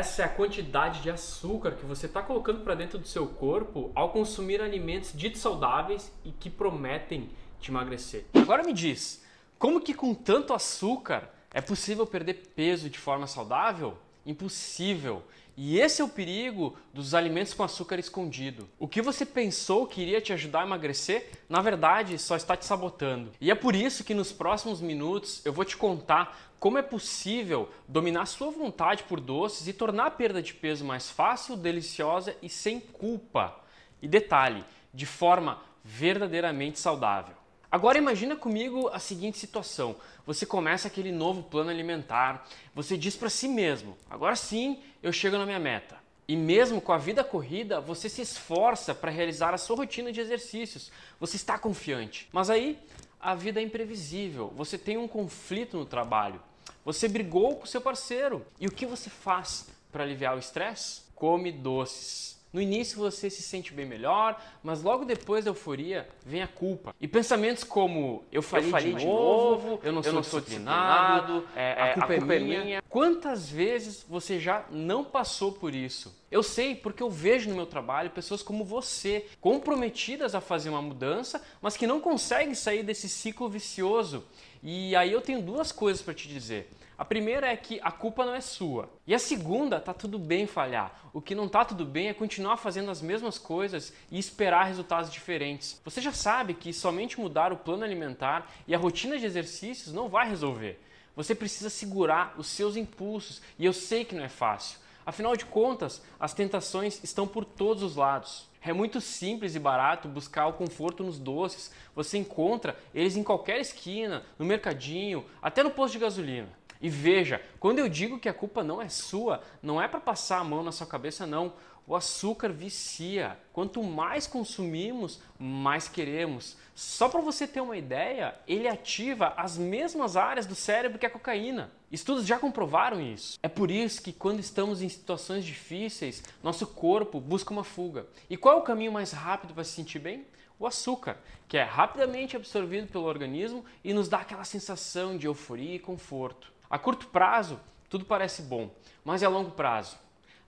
Essa é a quantidade de açúcar que você está colocando para dentro do seu corpo ao consumir alimentos ditos saudáveis e que prometem te emagrecer. Agora me diz, como que com tanto açúcar é possível perder peso de forma saudável? Impossível. E esse é o perigo dos alimentos com açúcar escondido. O que você pensou que iria te ajudar a emagrecer, na verdade, só está te sabotando. E é por isso que nos próximos minutos eu vou te contar como é possível dominar sua vontade por doces e tornar a perda de peso mais fácil, deliciosa e sem culpa. E detalhe, de forma verdadeiramente saudável. Agora imagina comigo a seguinte situação: você começa aquele novo plano alimentar, você diz para si mesmo: agora sim eu chego na minha meta. E mesmo com a vida corrida, você se esforça para realizar a sua rotina de exercícios. Você está confiante. Mas aí a vida é imprevisível. Você tem um conflito no trabalho. Você brigou com seu parceiro. E o que você faz para aliviar o estresse? Come doces. No início você se sente bem melhor, mas logo depois da euforia vem a culpa. E pensamentos como eu falei, eu falei de, novo, novo, eu não eu sou, não sou disciplinado, é, a, culpa, a culpa é, minha. é minha. Quantas vezes você já não passou por isso? Eu sei porque eu vejo no meu trabalho pessoas como você, comprometidas a fazer uma mudança, mas que não conseguem sair desse ciclo vicioso. E aí eu tenho duas coisas para te dizer. A primeira é que a culpa não é sua. E a segunda, tá tudo bem falhar. O que não tá tudo bem é continuar fazendo as mesmas coisas e esperar resultados diferentes. Você já sabe que somente mudar o plano alimentar e a rotina de exercícios não vai resolver. Você precisa segurar os seus impulsos e eu sei que não é fácil. Afinal de contas, as tentações estão por todos os lados. É muito simples e barato buscar o conforto nos doces. Você encontra eles em qualquer esquina, no mercadinho, até no posto de gasolina. E veja, quando eu digo que a culpa não é sua, não é para passar a mão na sua cabeça, não. O açúcar vicia. Quanto mais consumimos, mais queremos. Só para você ter uma ideia, ele ativa as mesmas áreas do cérebro que a cocaína. Estudos já comprovaram isso. É por isso que quando estamos em situações difíceis, nosso corpo busca uma fuga. E qual é o caminho mais rápido para se sentir bem? O açúcar, que é rapidamente absorvido pelo organismo e nos dá aquela sensação de euforia e conforto. A curto prazo, tudo parece bom, mas a longo prazo.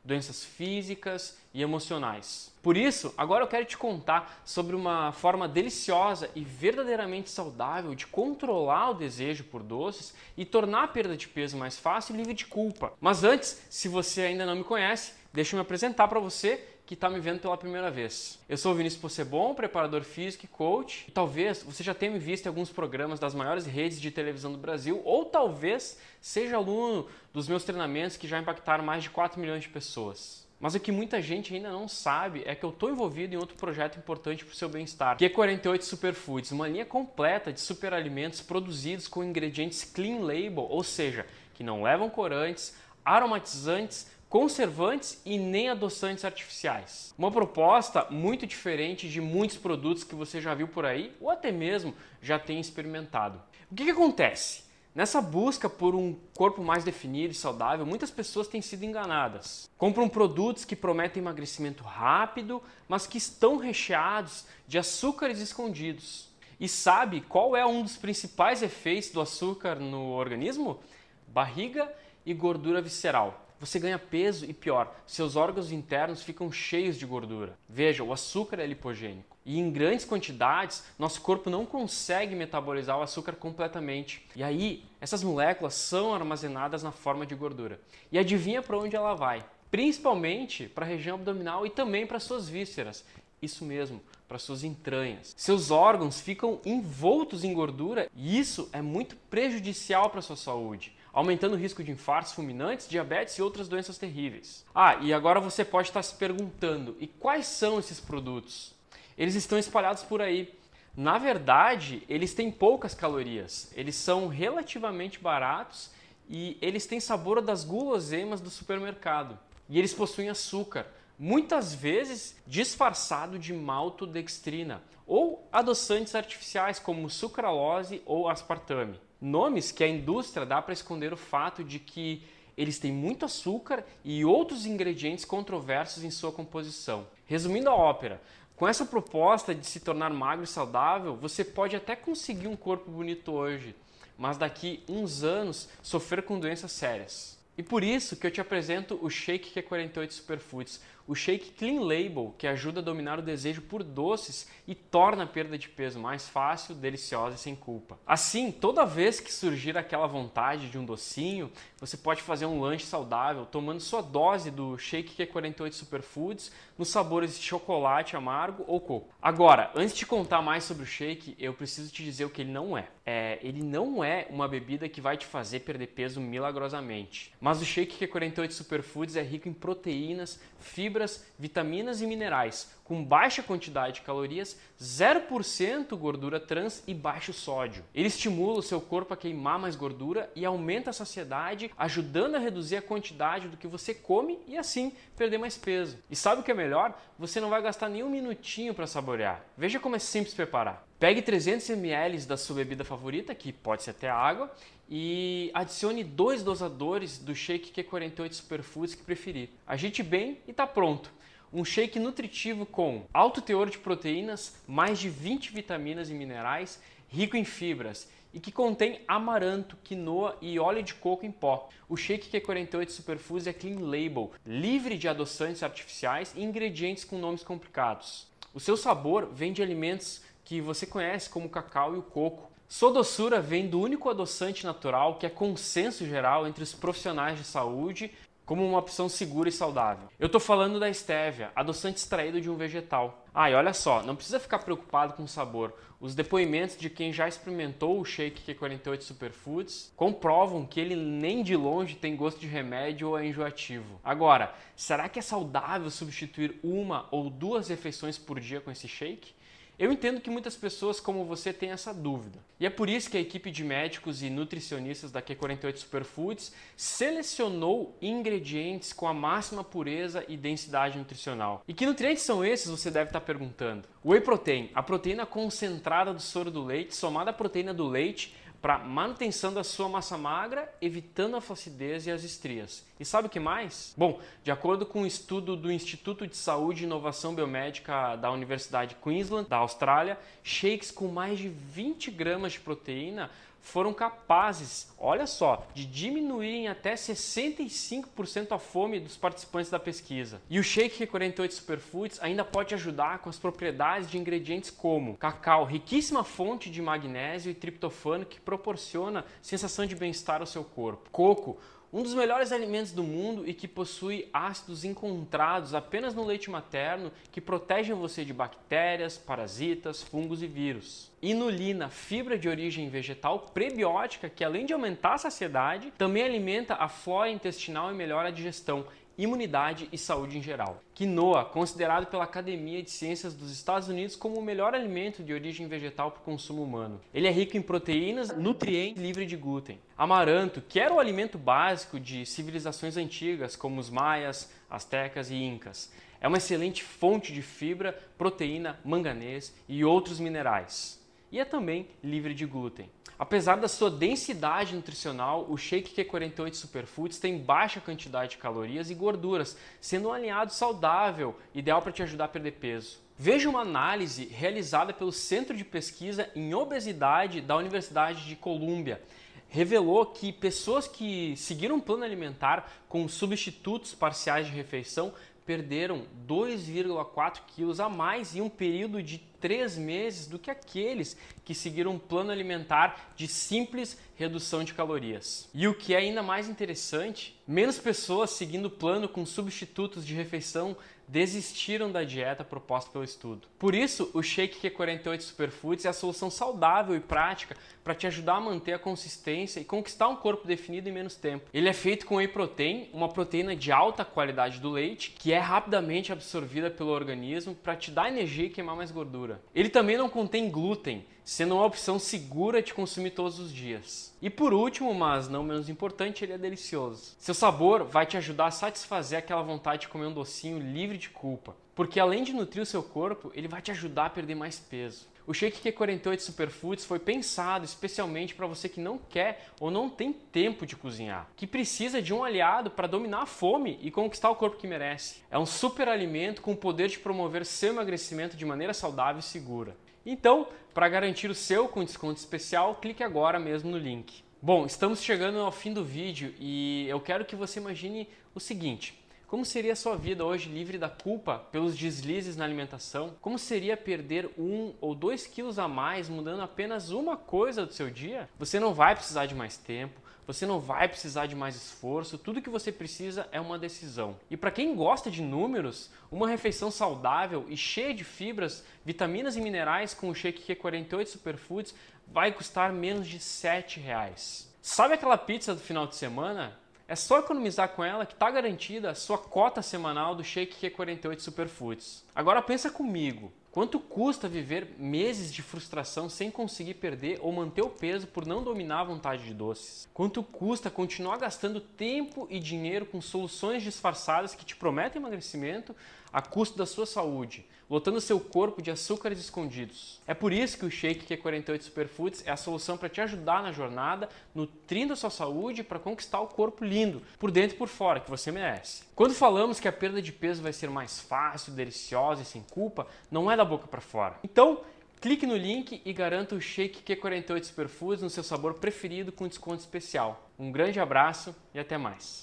Doenças físicas e emocionais. Por isso, agora eu quero te contar sobre uma forma deliciosa e verdadeiramente saudável de controlar o desejo por doces e tornar a perda de peso mais fácil e livre de culpa. Mas antes, se você ainda não me conhece, deixa eu me apresentar para você que está me vendo pela primeira vez. Eu sou o Vinícius Possebon, preparador físico e coach. E talvez você já tenha me visto em alguns programas das maiores redes de televisão do Brasil, ou talvez seja aluno dos meus treinamentos que já impactaram mais de 4 milhões de pessoas. Mas o que muita gente ainda não sabe é que eu estou envolvido em outro projeto importante para o seu bem-estar, que é 48 Superfoods, uma linha completa de superalimentos produzidos com ingredientes clean label, ou seja, que não levam corantes, aromatizantes, conservantes e nem adoçantes artificiais. Uma proposta muito diferente de muitos produtos que você já viu por aí ou até mesmo já tem experimentado. O que, que acontece? Nessa busca por um corpo mais definido e saudável, muitas pessoas têm sido enganadas. Compram produtos que prometem emagrecimento rápido, mas que estão recheados de açúcares escondidos. E sabe qual é um dos principais efeitos do açúcar no organismo? Barriga e gordura visceral você ganha peso e pior, seus órgãos internos ficam cheios de gordura. Veja, o açúcar é lipogênico. E em grandes quantidades, nosso corpo não consegue metabolizar o açúcar completamente. E aí, essas moléculas são armazenadas na forma de gordura. E adivinha para onde ela vai? Principalmente para a região abdominal e também para suas vísceras. Isso mesmo, para suas entranhas. Seus órgãos ficam envoltos em gordura e isso é muito prejudicial para sua saúde aumentando o risco de infartos fulminantes, diabetes e outras doenças terríveis. Ah, e agora você pode estar se perguntando: e quais são esses produtos? Eles estão espalhados por aí. Na verdade, eles têm poucas calorias, eles são relativamente baratos e eles têm sabor das guloseimas do supermercado. E eles possuem açúcar, muitas vezes disfarçado de maltodextrina ou adoçantes artificiais como sucralose ou aspartame nomes que a indústria dá para esconder o fato de que eles têm muito açúcar e outros ingredientes controversos em sua composição. Resumindo a ópera, com essa proposta de se tornar magro e saudável, você pode até conseguir um corpo bonito hoje, mas daqui uns anos sofrer com doenças sérias. E por isso que eu te apresento o Shake Q48 Superfoods, o shake Clean Label, que ajuda a dominar o desejo por doces e torna a perda de peso mais fácil, deliciosa e sem culpa. Assim, toda vez que surgir aquela vontade de um docinho, você pode fazer um lanche saudável tomando sua dose do Shake Q48 Superfoods nos sabores de chocolate amargo ou coco. Agora, antes de contar mais sobre o shake, eu preciso te dizer o que ele não é. é ele não é uma bebida que vai te fazer perder peso milagrosamente. Mas o Shake Q48 Superfoods é rico em proteínas, fibras, vitaminas e minerais, com baixa quantidade de calorias, 0% gordura trans e baixo sódio. Ele estimula o seu corpo a queimar mais gordura e aumenta a saciedade, ajudando a reduzir a quantidade do que você come e assim perder mais peso. E sabe o que é melhor? Você não vai gastar nem um minutinho para saborear. Veja como é simples preparar. Pegue 300 ml da sua bebida favorita, que pode ser até água, e adicione dois dosadores do shake Q48 Superfoods que preferir. Agite bem e está pronto. Um shake nutritivo com alto teor de proteínas, mais de 20 vitaminas e minerais, rico em fibras e que contém amaranto, quinoa e óleo de coco em pó. O shake Q48 Superfoods é clean label, livre de adoçantes artificiais e ingredientes com nomes complicados. O seu sabor vem de alimentos que você conhece como cacau e o coco, sua doçura vem do único adoçante natural que é consenso geral entre os profissionais de saúde como uma opção segura e saudável. Eu estou falando da stevia, adoçante extraído de um vegetal. Ah, e olha só, não precisa ficar preocupado com o sabor. Os depoimentos de quem já experimentou o shake Q48 Superfoods comprovam que ele nem de longe tem gosto de remédio ou é enjoativo. Agora, será que é saudável substituir uma ou duas refeições por dia com esse shake? Eu entendo que muitas pessoas como você têm essa dúvida. E é por isso que a equipe de médicos e nutricionistas da Q48 Superfoods selecionou ingredientes com a máxima pureza e densidade nutricional. E que nutrientes são esses, você deve estar perguntando. Whey protein, a proteína concentrada do soro do leite, somada à proteína do leite, para manutenção da sua massa magra, evitando a flacidez e as estrias. E sabe o que mais? Bom, de acordo com um estudo do Instituto de Saúde e Inovação Biomédica da Universidade Queensland, da Austrália, shakes com mais de 20 gramas de proteína foram capazes, olha só, de diminuírem até 65% a fome dos participantes da pesquisa. E o Shake 48 Superfoods ainda pode ajudar com as propriedades de ingredientes como cacau, riquíssima fonte de magnésio e triptofano que proporciona sensação de bem-estar ao seu corpo. Coco, um dos melhores alimentos do mundo e que possui ácidos encontrados apenas no leite materno que protegem você de bactérias, parasitas, fungos e vírus. Inulina, fibra de origem vegetal prebiótica que além de aumentar a saciedade, também alimenta a flora intestinal e melhora a digestão imunidade e saúde em geral. Quinoa, considerado pela Academia de Ciências dos Estados Unidos como o melhor alimento de origem vegetal para o consumo humano. Ele é rico em proteínas, nutrientes livre de glúten. Amaranto, que era o alimento básico de civilizações antigas como os maias, astecas e incas. É uma excelente fonte de fibra, proteína, manganês e outros minerais. E é também livre de glúten. Apesar da sua densidade nutricional, o Shake Q48 Superfoods tem baixa quantidade de calorias e gorduras, sendo um alinhado saudável, ideal para te ajudar a perder peso. Veja uma análise realizada pelo Centro de Pesquisa em Obesidade da Universidade de Colômbia. Revelou que pessoas que seguiram um plano alimentar com substitutos parciais de refeição perderam 2,4 quilos a mais em um período de três meses do que aqueles que seguiram um plano alimentar de simples redução de calorias. E o que é ainda mais interessante, menos pessoas seguindo o plano com substitutos de refeição desistiram da dieta proposta pelo estudo. Por isso, o Shake Q48 Superfoods é a solução saudável e prática para te ajudar a manter a consistência e conquistar um corpo definido em menos tempo. Ele é feito com whey protein, uma proteína de alta qualidade do leite, que é rapidamente absorvida pelo organismo para te dar energia e queimar mais gordura. Ele também não contém glúten, sendo uma opção segura de consumir todos os dias. E por último, mas não menos importante, ele é delicioso. Seu sabor vai te ajudar a satisfazer aquela vontade de comer um docinho livre de culpa, porque além de nutrir o seu corpo, ele vai te ajudar a perder mais peso. O Shake Q48 Superfoods foi pensado especialmente para você que não quer ou não tem tempo de cozinhar, que precisa de um aliado para dominar a fome e conquistar o corpo que merece. É um super alimento com o poder de promover seu emagrecimento de maneira saudável e segura. Então, para garantir o seu com desconto especial, clique agora mesmo no link. Bom, estamos chegando ao fim do vídeo e eu quero que você imagine o seguinte. Como seria a sua vida hoje livre da culpa pelos deslizes na alimentação? Como seria perder um ou dois quilos a mais mudando apenas uma coisa do seu dia? Você não vai precisar de mais tempo, você não vai precisar de mais esforço, tudo que você precisa é uma decisão. E para quem gosta de números, uma refeição saudável e cheia de fibras, vitaminas e minerais com o Shake Q48 Superfoods vai custar menos de R$ reais. Sabe aquela pizza do final de semana? É só economizar com ela que está garantida a sua cota semanal do Shake Q48 Superfoods. Agora pensa comigo, quanto custa viver meses de frustração sem conseguir perder ou manter o peso por não dominar a vontade de doces? Quanto custa continuar gastando tempo e dinheiro com soluções disfarçadas que te prometem emagrecimento a custo da sua saúde, lotando seu corpo de açúcares escondidos? É por isso que o Shake Q48 Superfoods é a solução para te ajudar na jornada, nutrindo a sua saúde para conquistar o corpo lindo, por dentro e por fora, que você merece. Quando falamos que a perda de peso vai ser mais fácil, deliciosa e sem culpa, não é da boca para fora. Então, clique no link e garanta o Shake Q48 Superfoods no seu sabor preferido com desconto especial. Um grande abraço e até mais.